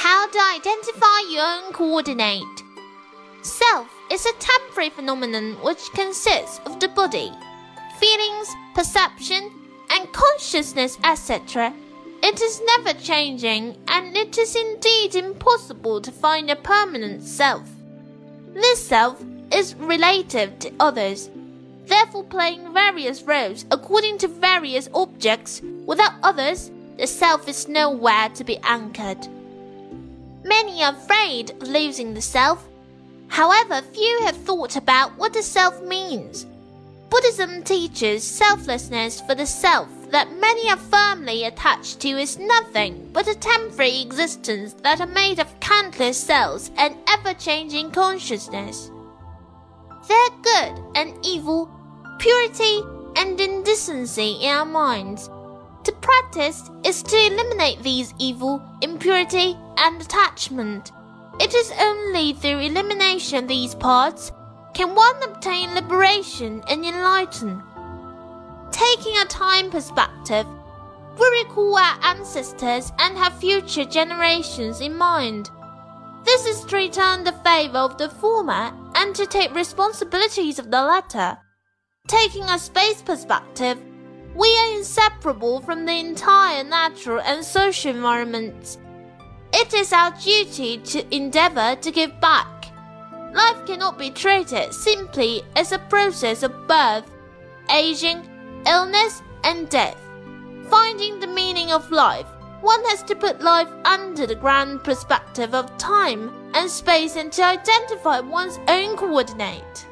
How to identify your own coordinate. Self is a temporary phenomenon which consists of the body, feelings, perception, and consciousness, etc. It is never changing, and it is indeed impossible to find a permanent self. This self is relative to others, therefore playing various roles according to various objects. Without others, the self is nowhere to be anchored. Many are afraid of losing the self. However, few have thought about what the self means. Buddhism teaches selflessness for the self that many are firmly attached to is nothing but a temporary existence that are made of countless cells and ever changing consciousness. There are good and evil, purity and indecency in our minds. Practice is to eliminate these evil, impurity, and attachment. It is only through elimination of these parts can one obtain liberation and enlighten. Taking a time perspective, we recall our ancestors and have future generations in mind. This is to return the favor of the former and to take responsibilities of the latter. Taking a space perspective, we are inseparable from the entire natural and social environment. It is our duty to endeavor to give back. Life cannot be treated simply as a process of birth, aging, illness, and death. Finding the meaning of life, one has to put life under the grand perspective of time and space and to identify one's own coordinate.